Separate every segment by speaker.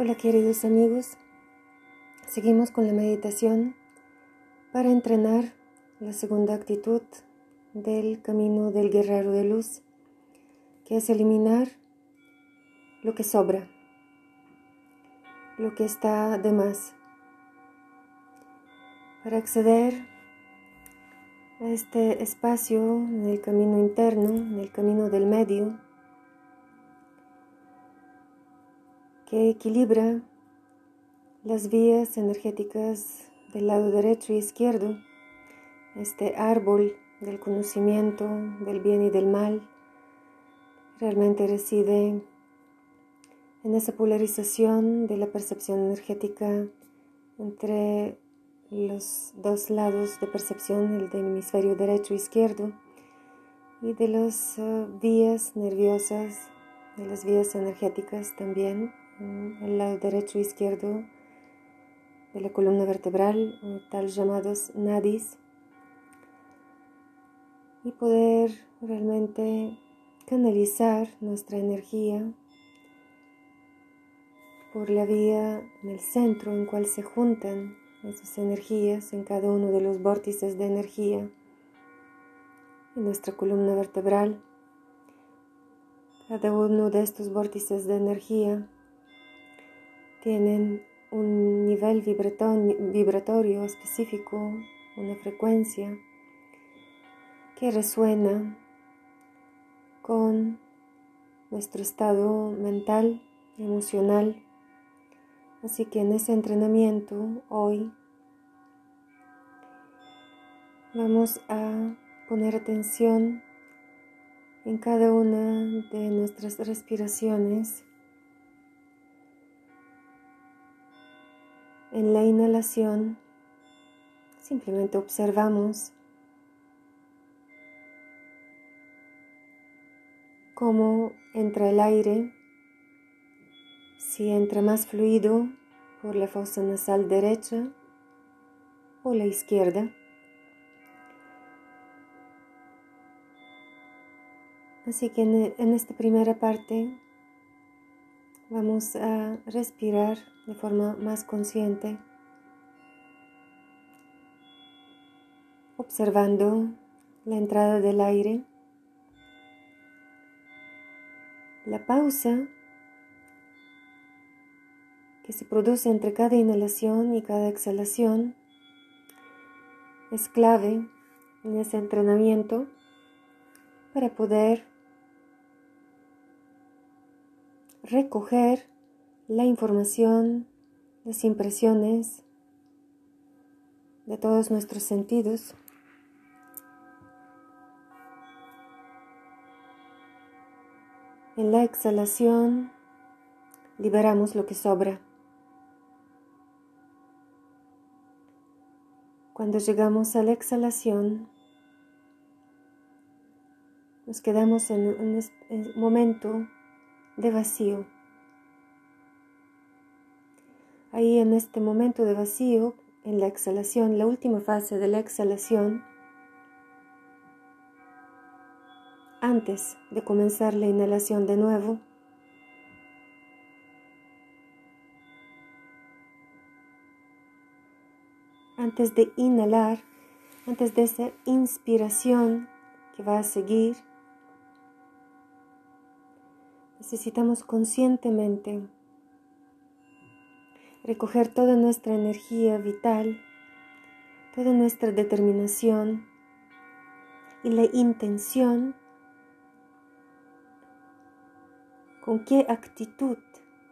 Speaker 1: Hola queridos amigos, seguimos con la meditación para entrenar la segunda actitud del camino del guerrero de luz, que es eliminar lo que sobra, lo que está de más, para acceder a este espacio del camino interno, del camino del medio, que equilibra las vías energéticas del lado derecho y izquierdo, este árbol del conocimiento del bien y del mal, realmente reside en esa polarización de la percepción energética entre los dos lados de percepción, el del hemisferio derecho e izquierdo, y de las eh, vías nerviosas, de las vías energéticas también el lado derecho e izquierdo de la columna vertebral, tal llamados nadis, y poder realmente canalizar nuestra energía por la vía en el centro en cual se juntan esas energías en cada uno de los vórtices de energía en nuestra columna vertebral. Cada uno de estos vórtices de energía tienen un nivel vibratorio específico, una frecuencia que resuena con nuestro estado mental, emocional. Así que en ese entrenamiento hoy vamos a poner atención en cada una de nuestras respiraciones En la inhalación simplemente observamos cómo entra el aire, si entra más fluido por la fosa nasal derecha o la izquierda. Así que en, esta primera parte vamos a respirar de forma más consciente, observando la entrada del aire, la pausa que se produce entre cada inhalación y cada exhalación es clave en ese entrenamiento para poder recoger la información, las impresiones de todos nuestros sentidos. En la exhalación liberamos lo que sobra. Cuando llegamos a la exhalación, nos quedamos en un momento de vacío. Ahí en este momento de vacío, en la exhalación, la última fase de la exhalación, antes de comenzar la inhalación de nuevo, antes de inhalar, antes de esa inspiración que va a seguir, necesitamos conscientemente recoger toda nuestra energía vital, toda nuestra determinación y la intención con qué actitud,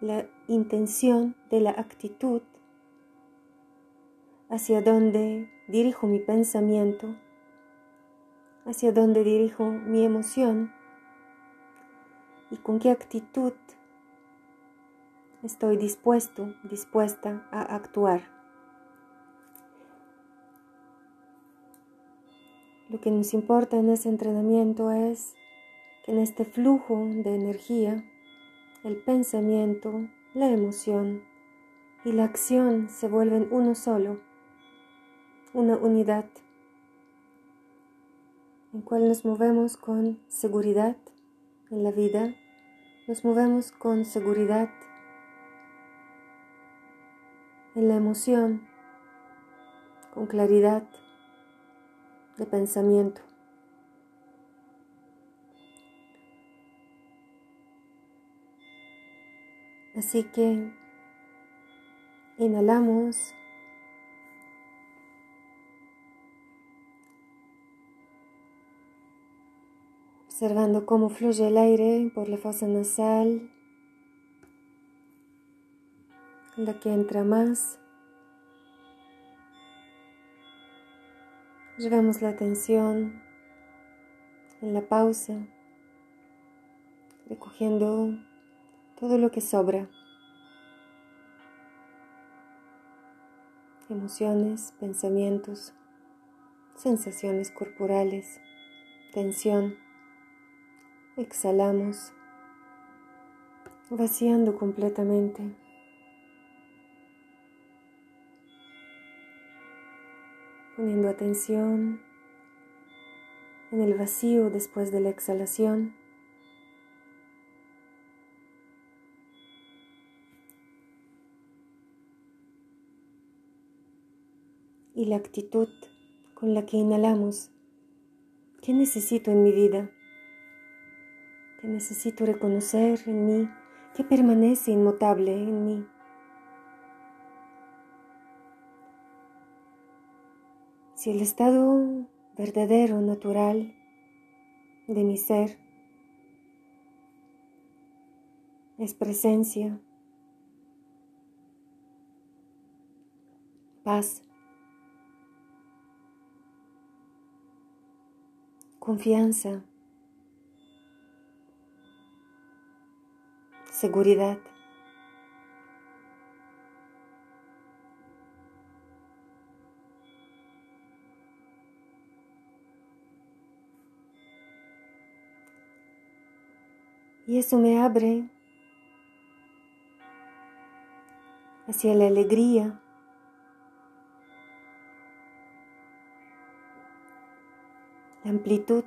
Speaker 1: la intención de la actitud hacia dónde dirijo mi pensamiento, hacia dónde dirijo mi emoción y con qué actitud estoy dispuesto, dispuesta a actuar. Lo que nos importa en ese entrenamiento es que en este flujo de energía, el pensamiento, la emoción y la acción se vuelven uno solo, una unidad, en cual nos movemos con seguridad en la vida, nos movemos con seguridad en la emoción con claridad de pensamiento. Así que inhalamos. Observando cómo fluye el aire por la fosa nasal, la que entra más. Llevamos la atención en la pausa, recogiendo todo lo que sobra. Emociones, pensamientos, sensaciones corporales, tensión. Exhalamos, vaciando completamente. Poniendo atención en el vacío después de la exhalación. y la actitud con la que inhalamos. ¿Qué necesito en mi vida? ¿Qué necesito reconocer en mí? ¿Qué permanece inmutable en mí? Si el estado verdadero, natural de mi ser es presencia, paz, confianza, seguridad. Y eso me abre hacia la alegría, la amplitud,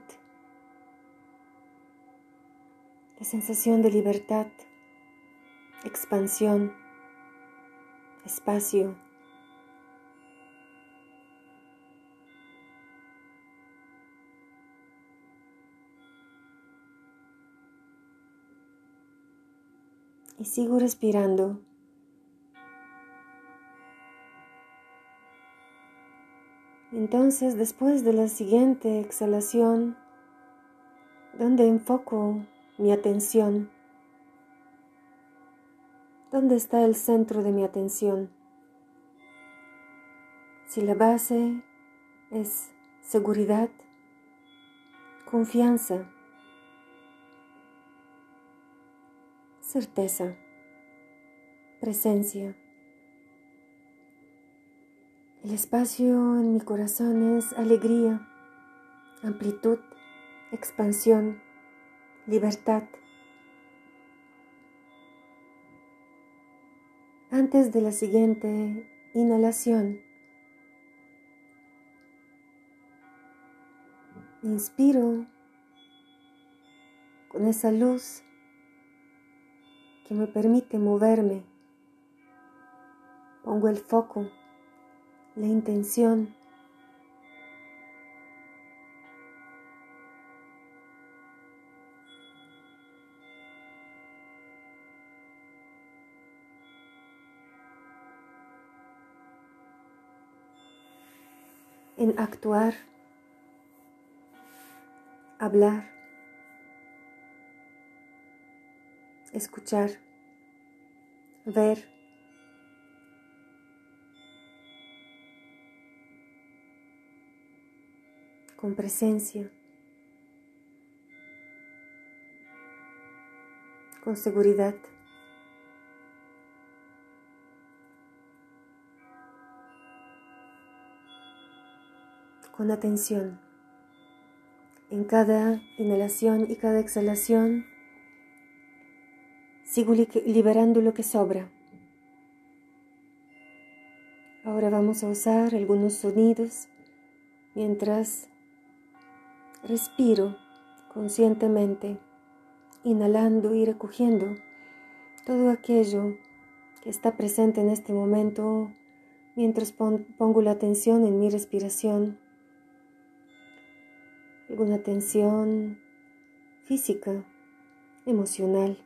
Speaker 1: la sensación de libertad, expansión, espacio. Y sigo respirando. Entonces, después de la siguiente exhalación, donde enfoco mi atención, ¿dónde está el centro de mi atención? Si la base es seguridad, confianza, certeza, presencia. El espacio en mi corazón es alegría, amplitud, expansión, libertad. Antes de la siguiente inhalación, inspiro con esa luz que me permite moverme. Pongo el foco la intención. Actuar, hablar, escuchar, ver, con presencia, con seguridad. Con atención. En cada inhalación y cada exhalación sigo liberando lo que sobra. Ahora vamos a usar algunos sonidos mientras Respiro conscientemente, inhalando y recogiendo todo aquello que está presente en este momento mientras pongo la atención en mi respiración, alguna tensión física, emocional,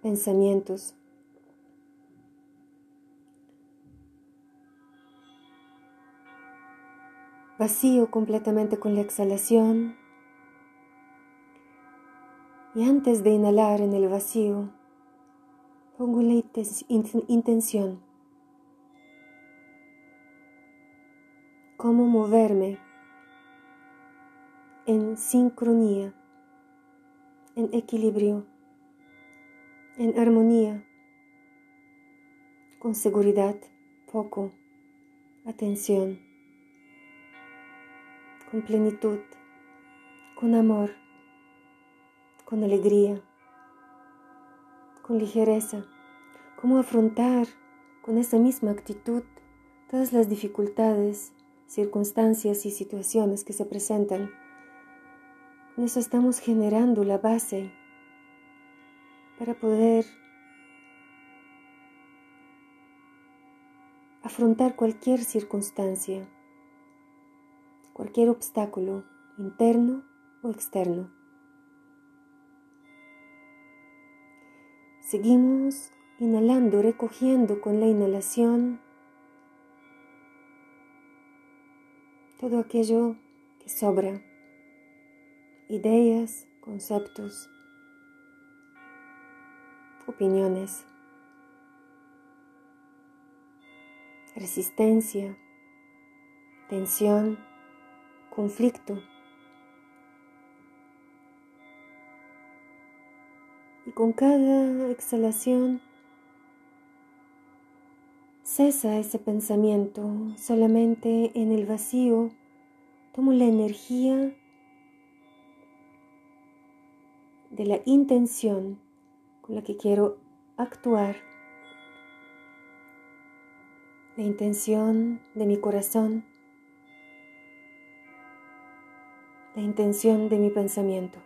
Speaker 1: pensamientos. Vacío completamente con la exhalación y antes de inhalar en el vacío, pongo la intención. Cómo moverme en sincronía, en equilibrio, en armonía, con seguridad, foco, atención, con plenitud, con amor, con alegría con ligereza, cómo afrontar con esa misma actitud todas las dificultades, circunstancias y situaciones que se presentan. Con eso estamos generando la base para poder afrontar cualquier circunstancia, cualquier obstáculo interno o externo. Seguimos inhalando, recogiendo con la inhalación todo aquello que sobra, ideas, conceptos, opiniones, resistencia, tensión, conflicto. Y con cada exhalación cesa ese pensamiento, solamente en el vacío tomo la energía de la intención con la que quiero actuar, la intención de mi corazón, la intención de mi pensamiento.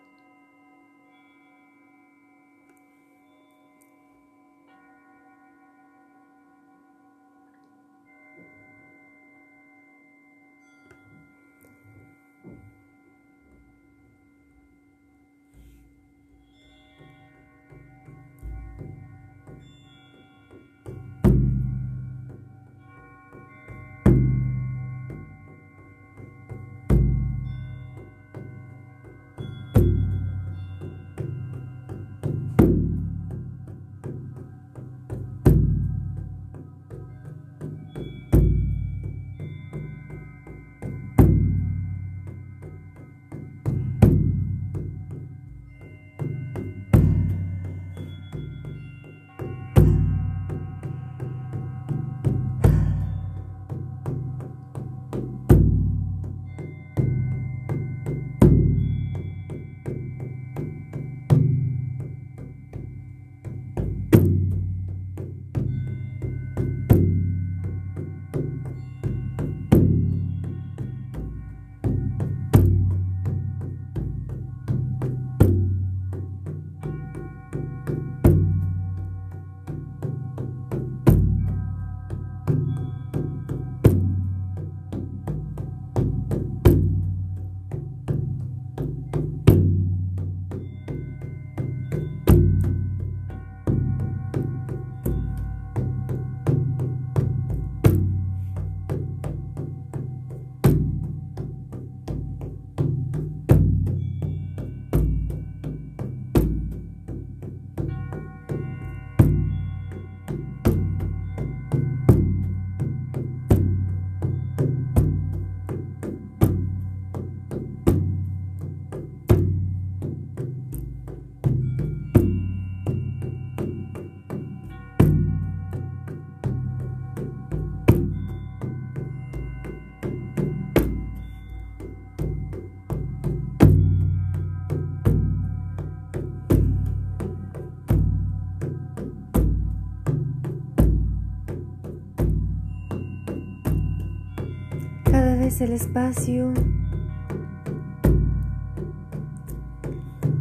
Speaker 1: El espacio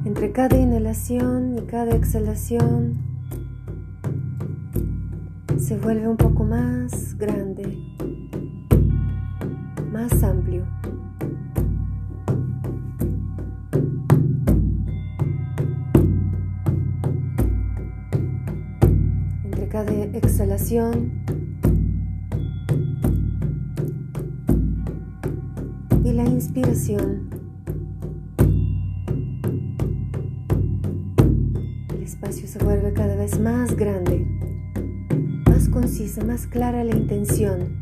Speaker 1: entre cada inhalación y cada exhalación se vuelve un poco más grande, más amplio. Entre cada exhalación la inspiración, el espacio se vuelve cada vez más grande concisa, más clara la intención.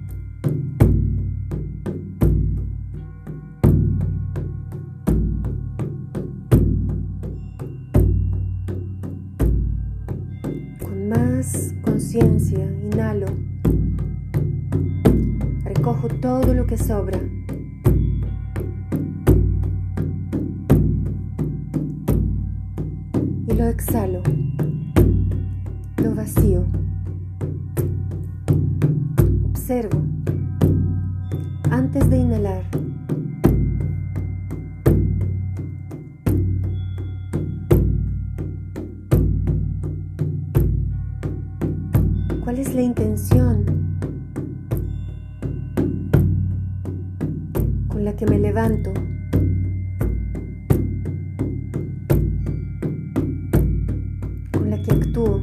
Speaker 1: Con más conciencia, inhalo. Recojo todo lo que sobra. Lo exhalo. Lo vacío. Observo antes de inhalar. La que actúo.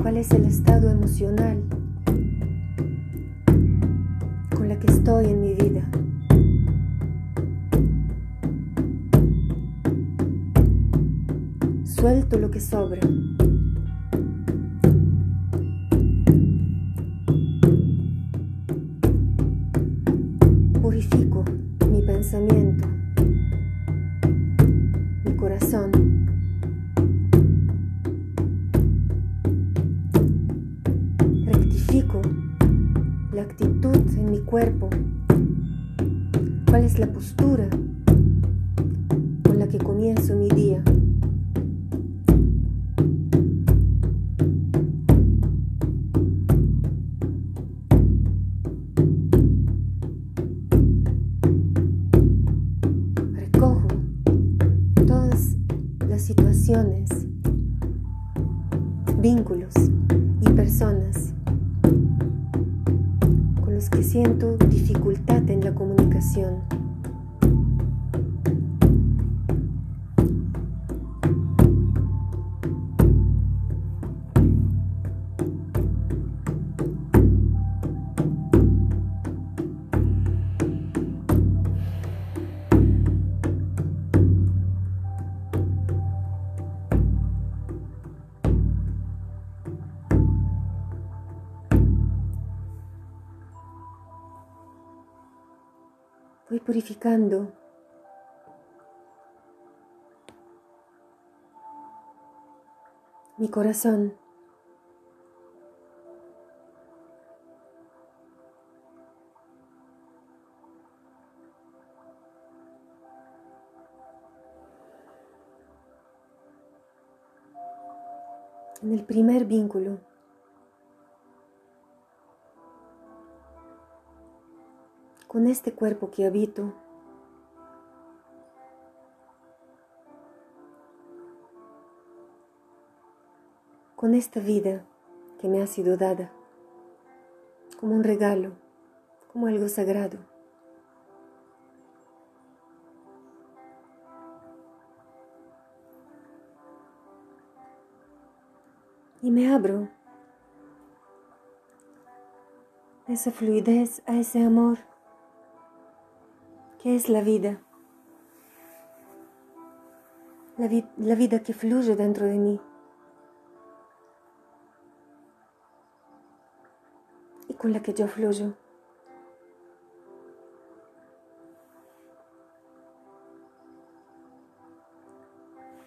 Speaker 1: ¿Cuál es el estado emocional con la que estoy en mi vida? Suelto lo que sobra. Postura con la que comienzo mi día. Recojo todas las situaciones, vínculos y personas que siento dificultad en la comunicación. Mi corazón. En el primer vínculo con este cuerpo que habito. con esta vida que me ha sido dada, como un regalo, como algo sagrado. Y me abro a esa fluidez, a ese amor. ¿Qué es la vida? La, la vida que fluye dentro de mí. Y con la que yo fluyo.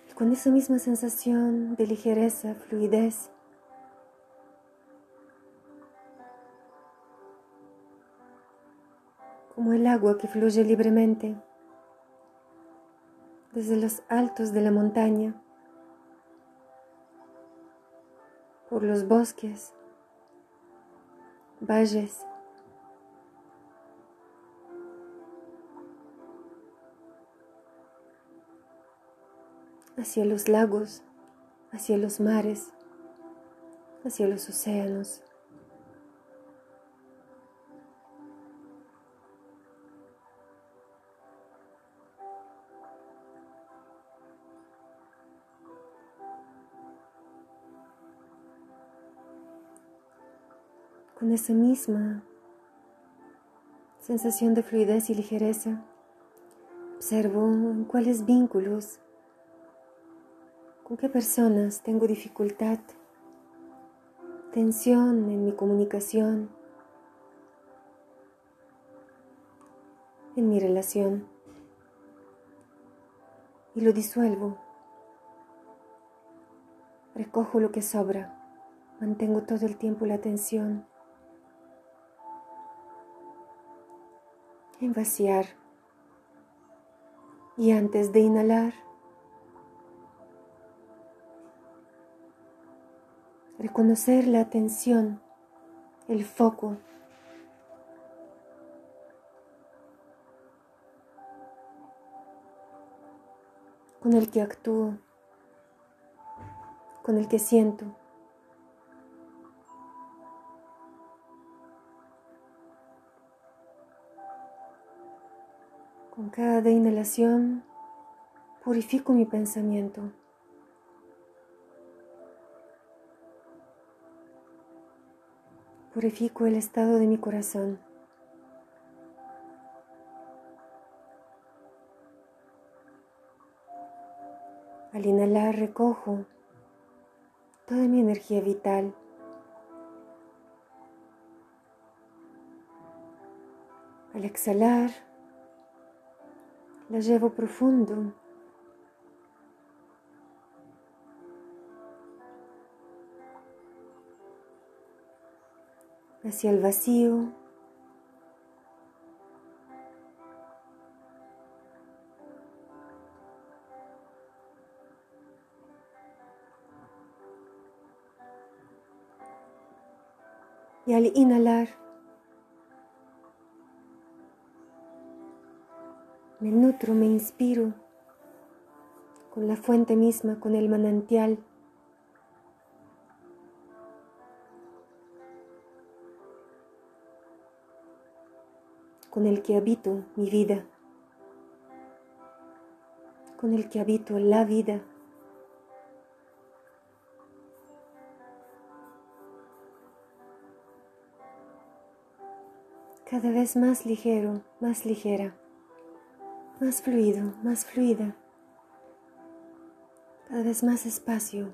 Speaker 1: Y con esa misma sensación de ligereza, fluidez, como el agua que fluye libremente desde los altos de la montaña, por los bosques, valles, hacia los lagos, hacia los mares. hacia los océanos. Con esa misma sensación de fluidez y ligereza, observo en cuáles vínculos, con qué personas tengo dificultad, tensión en mi comunicación, en mi relación, y lo disuelvo. Recojo lo que sobra, mantengo todo el tiempo la atención en vaciar. Y antes de inhalar, reconocer la atención, el foco. con el que actúo, con el que siento. Con cada inhalación purifico mi pensamiento. Purifico el estado de mi corazón. Al inhalar recojo toda mi energía vital. Al exhalar la profundo. hacia el vacío. Y al inhalar, Me nutro, me inspiro con la fuente misma, con el manantial. con el que habito mi vida, con el que habito la vida. Cada vez más ligero, más ligera más fluido, más fluida, cada vez más espacio,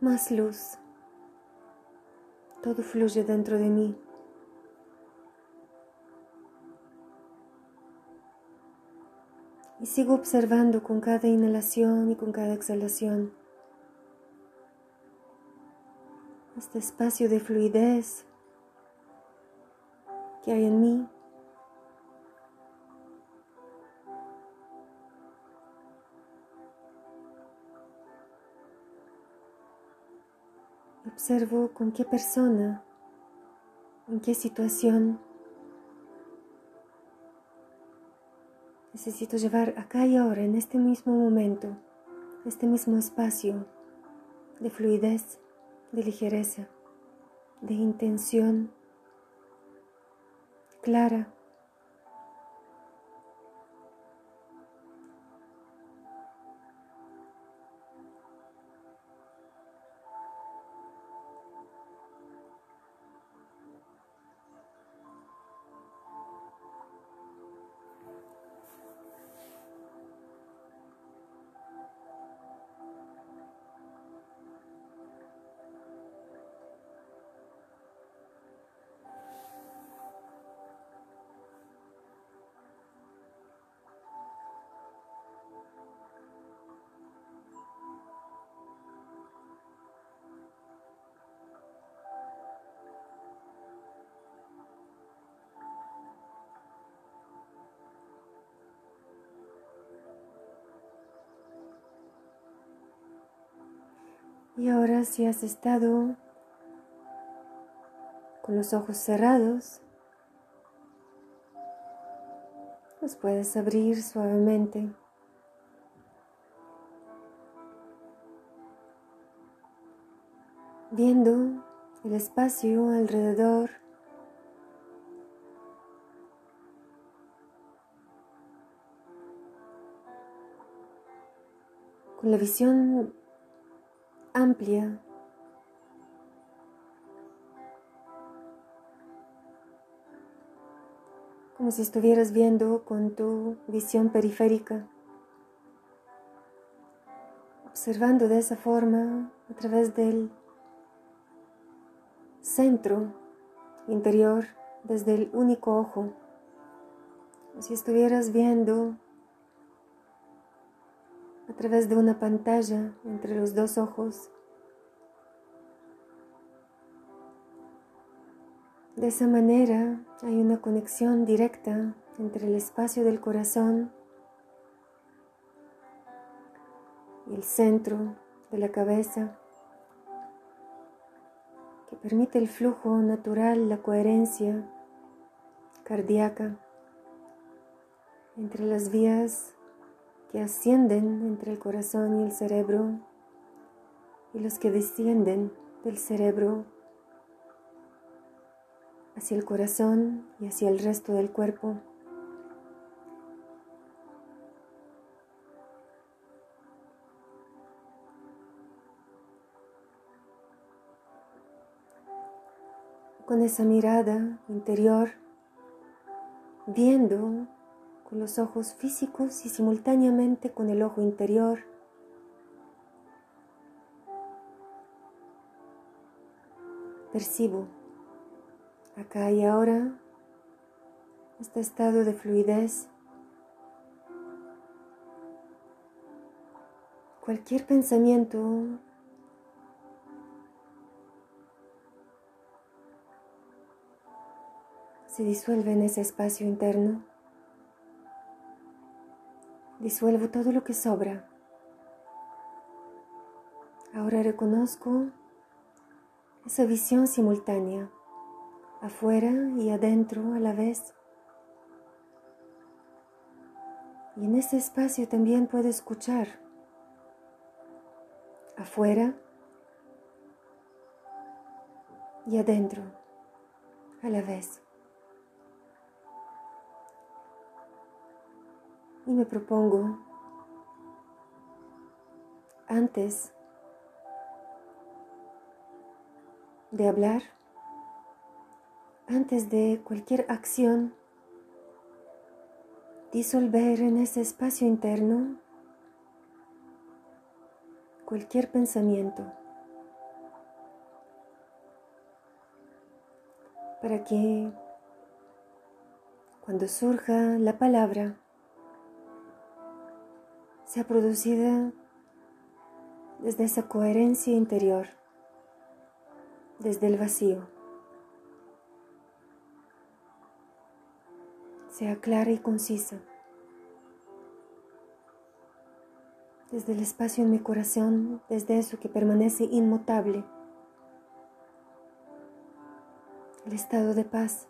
Speaker 1: más luz. Todo fluye dentro de mí. Y sigo observando con cada inhalación y con cada exhalación este espacio de fluidez que hay en mí. Observo con qué persona, en qué situación necesito llevar acá y ahora, en este mismo momento, este mismo espacio de fluidez, de ligereza, de intención clara. Y ahora si has estado con los ojos cerrados, los puedes abrir suavemente. viendo el espacio alrededor con la visión amplia. Como si estuvieras viendo con tu visión periférica, observando de esa forma a través del centro interior, desde el único ojo, como si estuvieras viendo a través de una pantalla entre los dos ojos. De esa manera hay una conexión directa entre el espacio del corazón y el centro de la cabeza que permite el flujo natural, la coherencia cardíaca entre las vías que ascienden entre el corazón y el cerebro y los que descienden del cerebro hacia el corazón y hacia el resto del cuerpo. Con esa mirada interior, viendo con los ojos físicos y simultáneamente con el ojo interior, percibo acá y ahora, este estado de fluidez. Cualquier pensamiento se disuelve en ese espacio interno. Disuelvo todo lo que sobra. Ahora reconozco esa visión simultánea afuera y adentro a la vez. Y en ese espacio también puedo escuchar afuera y adentro a la vez. Y me propongo, antes de hablar, antes de cualquier acción, disolver en ese espacio interno cualquier pensamiento para que cuando surja la palabra sea producida desde esa coherencia interior, desde el vacío. sea clara y concisa. Desde el espacio en mi corazón, desde eso que permanece inmutable, el estado de paz,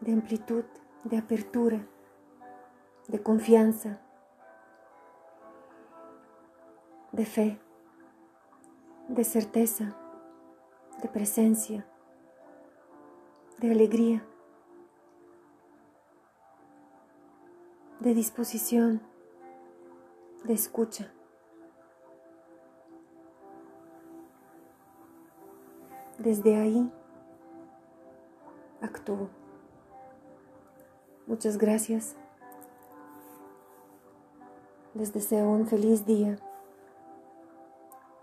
Speaker 1: de amplitud, de apertura, de confianza, de fe, de certeza, de presencia, de alegría. de disposición, de escucha. Desde ahí actúo. Muchas gracias. Les deseo un feliz día.